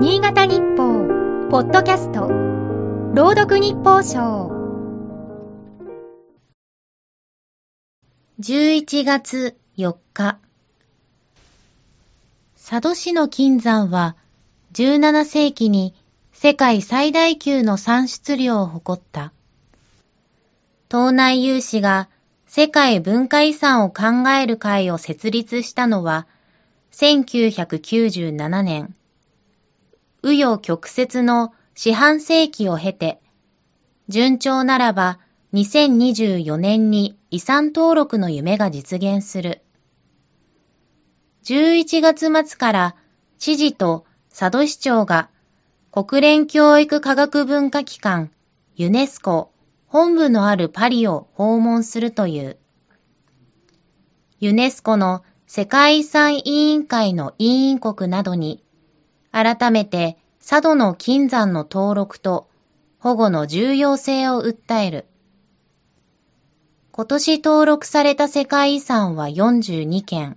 新潟日報、ポッドキャスト、朗読日報賞。11月4日。佐渡市の金山は17世紀に世界最大級の産出量を誇った。東内有志が世界文化遺産を考える会を設立したのは1997年。紆余曲折の四半世紀を経て、順調ならば2024年に遺産登録の夢が実現する。11月末から知事と佐渡市長が国連教育科学文化機関ユネスコ本部のあるパリを訪問するという。ユネスコの世界遺産委員会の委員国などに、改めて佐渡の金山の登録と保護の重要性を訴える。今年登録された世界遺産は42件。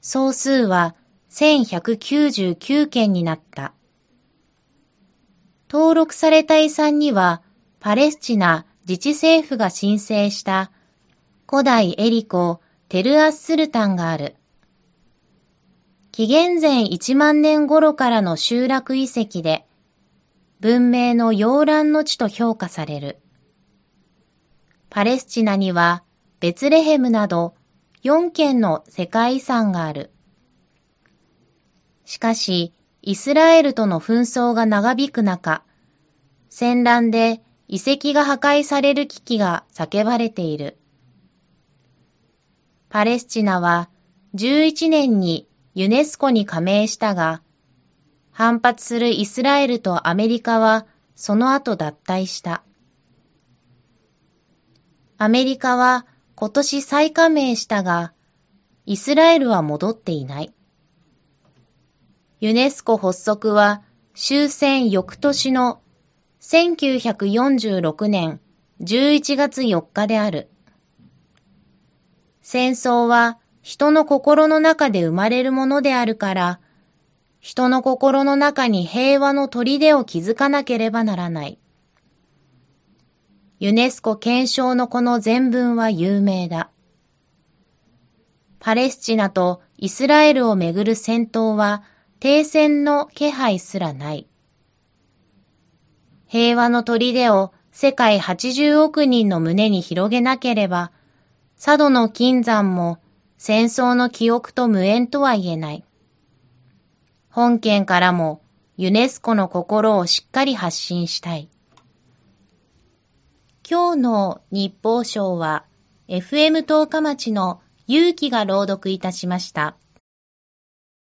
総数は1199件になった。登録された遺産には、パレスチナ自治政府が申請した古代エリコ・テルアッスルタンがある。紀元前1万年頃からの集落遺跡で、文明の洋蘭の地と評価される。パレスチナにはベツレヘムなど4件の世界遺産がある。しかし、イスラエルとの紛争が長引く中、戦乱で遺跡が破壊される危機が叫ばれている。パレスチナは11年にユネスコに加盟したが、反発するイスラエルとアメリカはその後脱退した。アメリカは今年再加盟したが、イスラエルは戻っていない。ユネスコ発足は終戦翌年の1946年11月4日である。戦争は人の心の中で生まれるものであるから、人の心の中に平和の砦を築かなければならない。ユネスコ憲章のこの全文は有名だ。パレスチナとイスラエルをめぐる戦闘は停戦の気配すらない。平和の砦を世界80億人の胸に広げなければ、佐渡の金山も戦争の記憶と無縁とは言えない。本県からもユネスコの心をしっかり発信したい。今日の日報賞は FM 十日町の勇気が朗読いたしました。